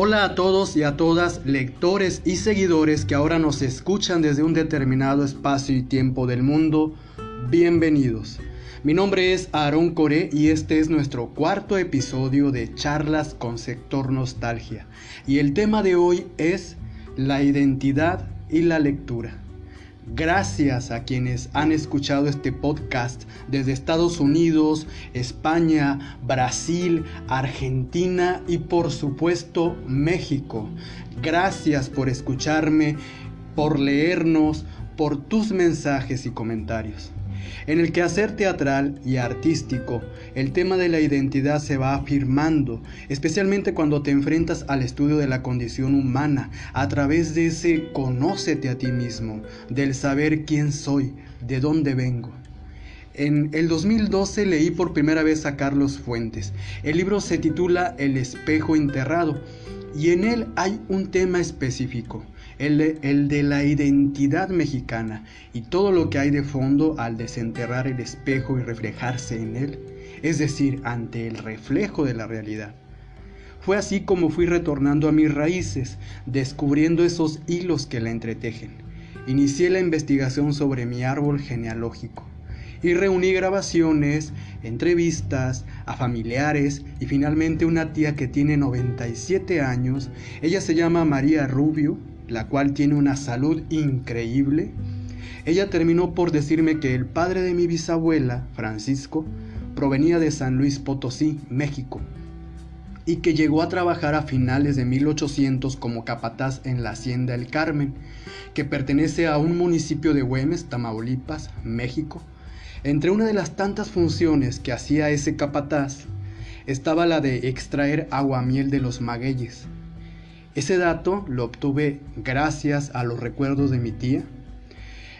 Hola a todos y a todas, lectores y seguidores que ahora nos escuchan desde un determinado espacio y tiempo del mundo. Bienvenidos. Mi nombre es Aaron Coré y este es nuestro cuarto episodio de Charlas con Sector Nostalgia. Y el tema de hoy es la identidad y la lectura. Gracias a quienes han escuchado este podcast desde Estados Unidos, España, Brasil, Argentina y por supuesto México. Gracias por escucharme, por leernos, por tus mensajes y comentarios. En el quehacer teatral y artístico, el tema de la identidad se va afirmando, especialmente cuando te enfrentas al estudio de la condición humana a través de ese conócete a ti mismo, del saber quién soy, de dónde vengo. En el 2012 leí por primera vez a Carlos Fuentes. El libro se titula El espejo enterrado y en él hay un tema específico, el de, la identidad mexicana y todo lo que hay de fondo al desenterrar el espejo y reflejarse en él, es decir, ante el reflejo de la realidad. Fue así como fui retornando a mis raíces, descubriendo esos hilos que la entretejen. Inicié la investigación sobre mi árbol genealógico y reuní grabaciones, entrevistas a familiares y finalmente una tía que tiene 97 años. Ella se llama María Rubio la cual tiene una salud increíble, ella terminó por decirme que el padre de mi bisabuela, Francisco, provenía de San Luis Potosí, México, y que llegó a trabajar a finales de 1800 como capataz en la hacienda El Carmen, que pertenece a un municipio de Güemes, Tamaulipas, México. Entre una de las tantas funciones que hacía ese capataz estaba la de extraer aguamiel de los magueyes, ese dato lo obtuve gracias a los recuerdos de mi tía.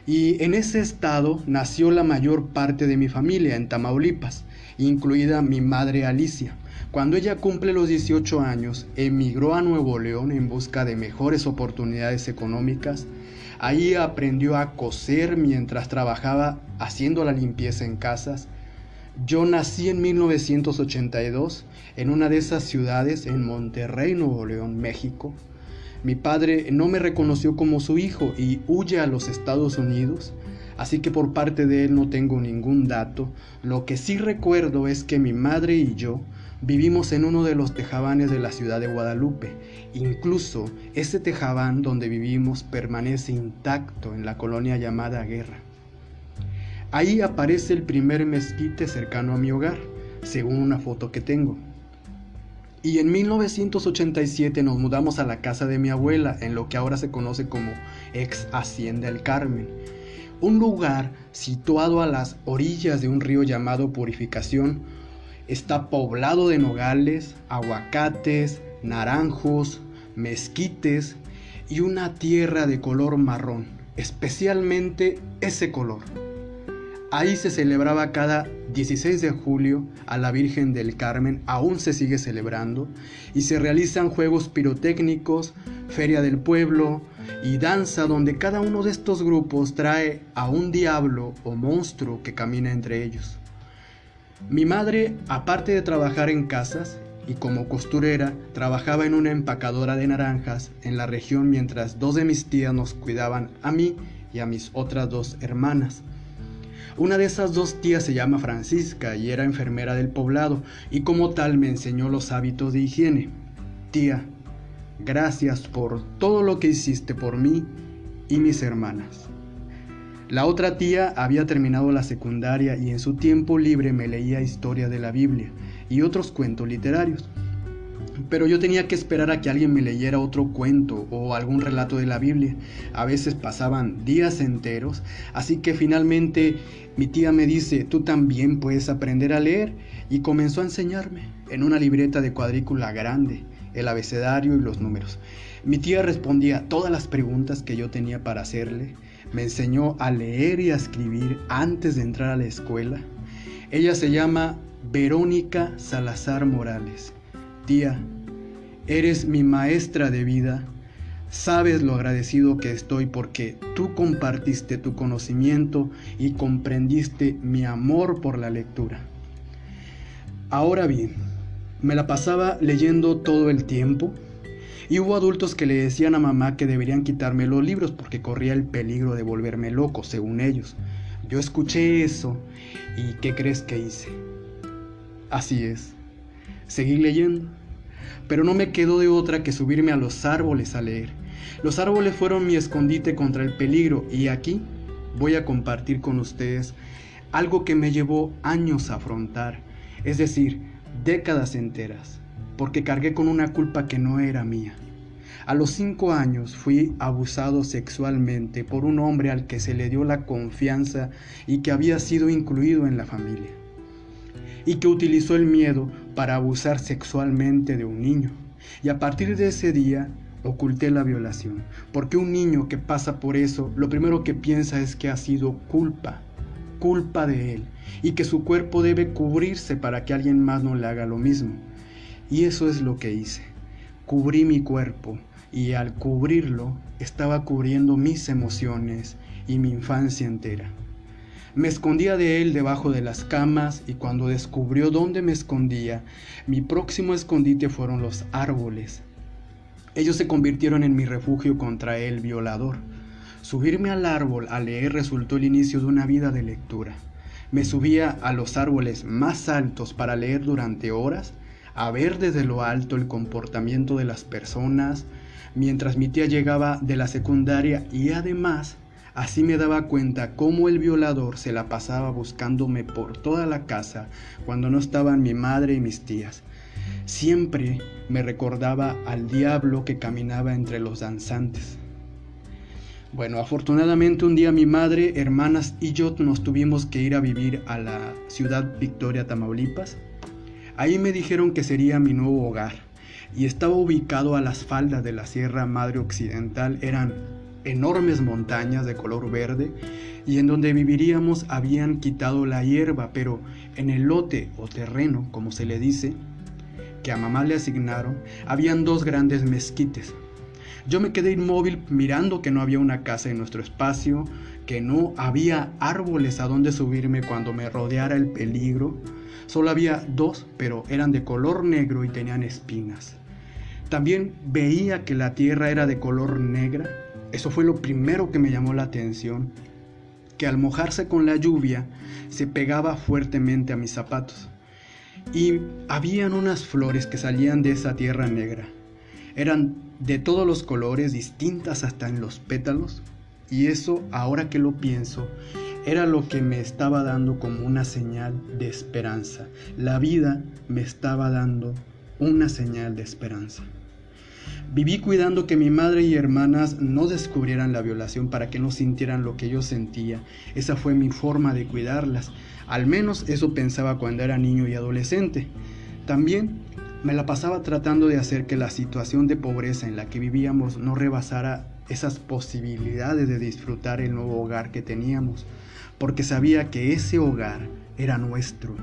Y en ese estado nació la mayor parte de mi familia en Tamaulipas, incluida mi madre Alicia. Cuando ella cumple los 18 años, emigró a Nuevo León en busca de mejores oportunidades económicas. Ahí aprendió a coser mientras trabajaba haciendo la limpieza en casas yo nací en 1982 en una de esas ciudades en Monterrey, Nuevo León, México. Mi padre no me reconoció como su hijo y huye a los Estados Unidos, así que por parte de él no tengo ningún dato. Lo que sí recuerdo es que mi madre y yo vivimos en uno de los tejabanes de la ciudad de Guadalupe. Incluso ese tejabán donde vivimos permanece intacto en la colonia llamada Guerra. Ahí aparece el primer mezquite cercano a mi hogar, según una foto que tengo. Y en 1987 nos mudamos a la casa de mi abuela, en lo que ahora se conoce como ex Hacienda El Carmen, un lugar situado a las orillas de un río llamado Purificación. Está poblado de nogales, aguacates, naranjos, mezquites y una tierra de color marrón, especialmente ese color. Ahí se celebraba cada 16 de julio a la Virgen del Carmen, aún se sigue celebrando, y se realizan juegos pirotécnicos, feria del pueblo y danza donde cada uno de estos grupos trae a un diablo o monstruo que camina entre ellos. Mi madre, aparte de trabajar en casas y como costurera, trabajaba en una empacadora de naranjas en la región mientras dos de mis tías nos cuidaban a mí y a mis otras dos hermanas. Una de esas dos tías se llama Francisca y era enfermera del poblado y como tal me enseñó los hábitos de higiene. Tía, gracias por todo lo que hiciste por mí y mis hermanas. La otra tía había terminado la secundaria y en su tiempo libre me leía historia de la Biblia y otros cuentos literarios. Pero yo tenía que esperar a que alguien me leyera otro cuento o algún relato de la Biblia. A veces pasaban días enteros, así que finalmente mi tía me dice, tú también puedes aprender a leer, y comenzó a enseñarme en una libreta de cuadrícula grande el abecedario y los números. Mi tía respondía todas las preguntas que yo tenía para hacerle, me enseñó a leer y a escribir antes de entrar a la escuela. Ella se llama Verónica Salazar Morales Tía, eres mi maestra de vida. Sabes lo agradecido que estoy porque tú compartiste tu conocimiento y comprendiste mi amor por la lectura. Ahora bien, me la pasaba leyendo todo el tiempo. Y hubo adultos que le decían a mamá que deberían quitarme los libros porque corría el peligro de volverme loco, según ellos. Yo escuché eso y ¿qué crees que hice? Así es, seguí leyendo, pero no me quedó de otra que subirme a los árboles a leer. Los árboles fueron mi escondite contra el peligro y aquí voy a compartir con ustedes algo que me llevó años a afrontar, es decir, décadas enteras, porque cargué con una culpa que no era mía. A los cinco años fui abusado sexualmente por un hombre al que se le dio la confianza y que había sido incluido en la familia, y que utilizó el miedo para abusar sexualmente de un niño. Y a partir de ese día oculté la violación, porque un niño que pasa por eso, lo primero que piensa es que ha sido culpa, culpa de él, y que su cuerpo debe cubrirse para que alguien más no le haga lo mismo. Y eso es lo que hice. Cubrí mi cuerpo, y al cubrirlo estaba cubriendo mis emociones y mi infancia entera. Me escondía de él debajo de las camas y cuando descubrió dónde me escondía, mi próximo escondite fueron los árboles. Ellos se convirtieron en mi refugio contra el violador. Subirme al árbol a leer resultó el inicio de una vida de lectura. Me subía a los árboles más altos para leer durante horas, a ver desde lo alto el comportamiento de las personas, mientras mi tía llegaba de la secundaria y además así me daba cuenta cómo el violador se la pasaba buscándome por toda la casa cuando no estaban mi madre y mis tías. Siempre me recordaba al diablo que caminaba entre los danzantes. Bueno, afortunadamente un día mi madre, hermanas y yo nos tuvimos que ir a vivir a la ciudad Victoria, Tamaulipas. Ahí me dijeron que sería mi nuevo hogar y estaba ubicado a las faldas de la Sierra Madre Occidental. Eran enormes montañas de color verde y en donde viviríamos habían quitado la hierba, pero en el lote o terreno, como se le dice, que a mamá le asignaron, habían dos grandes mezquites. Yo me quedé inmóvil mirando que no había una casa en nuestro espacio, que no había árboles a donde subirme cuando me rodeara el peligro. Solo había dos, pero eran de color negro y tenían espinas. También veía que la tierra era de color negra. Eso fue lo primero que me llamó la atención, que al mojarse con la lluvia se pegaba fuertemente a mis zapatos y habían unas flores que salían de esa tierra negra. Eran de todos los colores, distintas hasta en los pétalos, y eso, ahora que lo pienso, era lo que me estaba dando como una señal de esperanza. La vida me estaba dando una señal de esperanza. Viví cuidando que mi madre y hermanas no descubrieran la violación para que no sintieran lo que yo sentía. Esa fue mi forma de cuidarlas. Al menos eso pensaba cuando era niño y adolescente. También me la pasaba tratando de hacer que la situación de pobreza en la que vivíamos no rebasara esas posibilidades de disfrutar el nuevo hogar que teníamos, porque sabía que ese hogar era nuestro.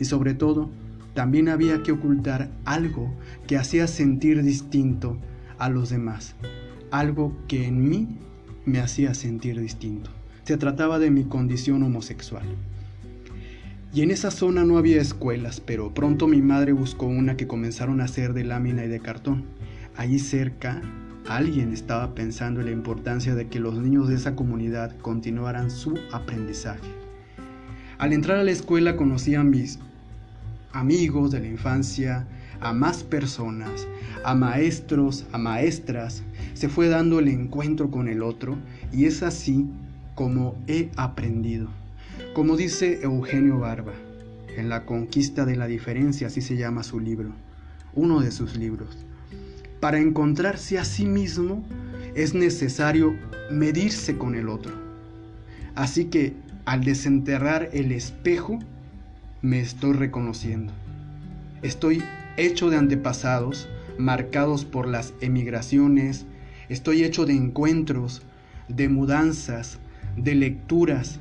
Y sobre todo, también había que ocultar algo que hacía sentir distinto a los demás, algo que en mí me hacía sentir distinto. Se trataba de mi condición homosexual. Y en esa zona no había escuelas, pero pronto mi madre buscó una que comenzaron a hacer de lámina y de cartón. Allí cerca, alguien estaba pensando en la importancia de que los niños de esa comunidad continuaran su aprendizaje. Al entrar a la escuela conocí a mis amigos de la infancia, a más personas, a maestros, a maestras, se fue dando el encuentro con el otro y es así como he aprendido. Como dice Eugenio Barba, en La conquista de la diferencia, así se llama su libro, uno de sus libros. Para encontrarse a sí mismo es necesario medirse con el otro. Así que al desenterrar el espejo, me estoy reconociendo. Estoy hecho de antepasados marcados por las emigraciones, estoy hecho de encuentros, de mudanzas, de lecturas,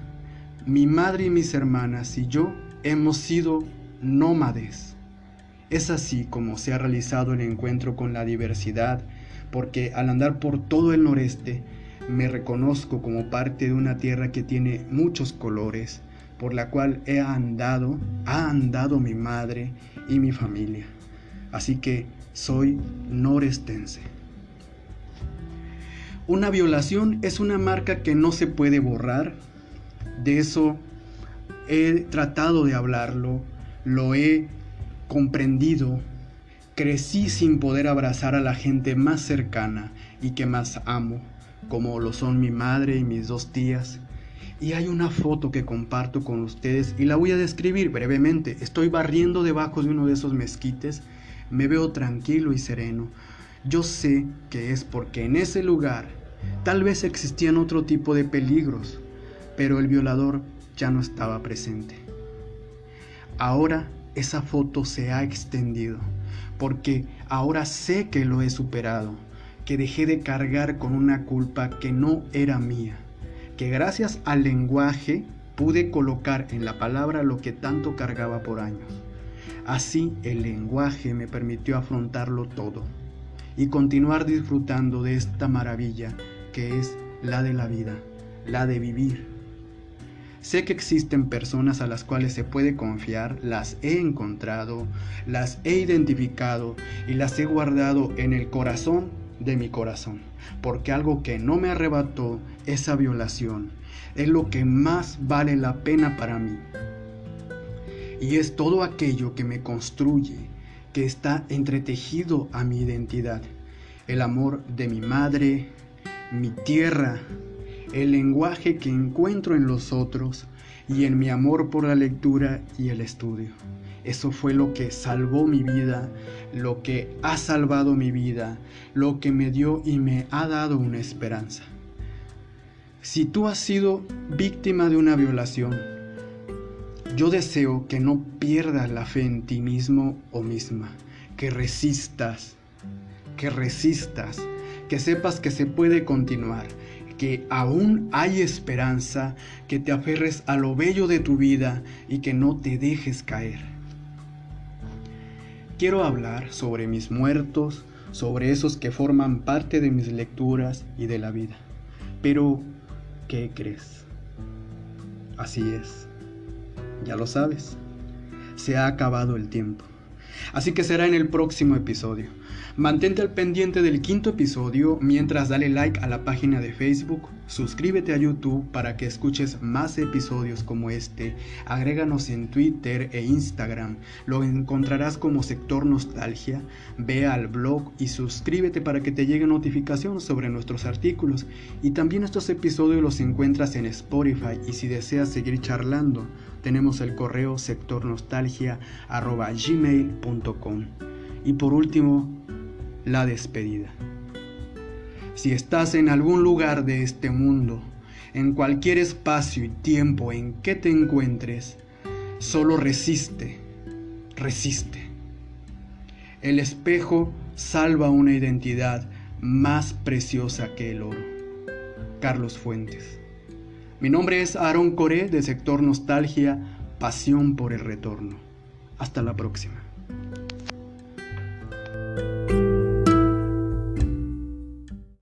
mi madre y mis hermanas y yo hemos sido nómades. Es así como se ha realizado el encuentro con la diversidad, porque al andar por todo el noreste me reconozco como parte de una tierra que tiene muchos colores, por la cual he andado, ha andado mi madre y mi familia. Así que soy norestense. Una violación es una marca que no se puede borrar. De eso he tratado de hablarlo, lo he comprendido. Crecí sin poder abrazar a la gente más cercana y que más amo, como lo son mi madre y mis dos tías. Y hay una foto que comparto con ustedes y la voy a describir brevemente. Estoy barriendo debajo de uno de esos mezquites, me veo tranquilo y sereno. Yo sé que es porque en ese lugar tal vez existían otro tipo de peligros, pero el violador ya no estaba presente. Ahora esa foto se ha extendido, porque ahora sé que lo he superado, que dejé de cargar con una culpa que no era mía que gracias al lenguaje pude colocar en la palabra lo que tanto cargaba por años. Así el lenguaje me permitió afrontarlo todo y continuar disfrutando de esta maravilla que es la de la vida, la de vivir. Sé que existen personas a las cuales se puede confiar, las he encontrado, las he identificado y las he guardado en el corazón de mi corazón, porque algo que no me arrebató esa violación es lo que más vale la pena para mí. Y es todo aquello que me construye, que está entretejido a mi identidad. El amor de mi madre, mi tierra, el lenguaje que encuentro en los otros y en mi amor por la lectura y el estudio. Eso fue lo que salvó mi vida, lo que ha salvado mi vida, lo que me dio y me ha dado una esperanza. Si tú has sido víctima de una violación, yo deseo que no pierdas la fe en ti mismo o misma, que resistas, que resistas, que sepas que se puede continuar, que aún hay esperanza, que te aferres a lo bello de tu vida y que no te dejes caer. Quiero hablar sobre mis muertos, sobre esos que forman parte de mis lecturas y de la vida. Pero, ¿qué crees? Así es. Ya lo sabes. Se ha acabado el tiempo. Así que será en el próximo episodio. Mantente al pendiente del quinto episodio mientras dale like a la página de Facebook, suscríbete a YouTube para que escuches más episodios como este, agréganos en Twitter e Instagram, lo encontrarás como Sector Nostalgia, ve al blog y suscríbete para que te llegue notificación sobre nuestros artículos. Y también estos episodios los encuentras en Spotify y si deseas seguir charlando, tenemos el correo sectornostalgia.gmail.com. Y por último, la despedida. Si estás en algún lugar de este mundo, en cualquier espacio y tiempo en que te encuentres, solo resiste, resiste. El espejo salva una identidad más preciosa que el oro. Carlos Fuentes. Mi nombre es Aaron Coré de Sector Nostalgia, Pasión por el Retorno. Hasta la próxima.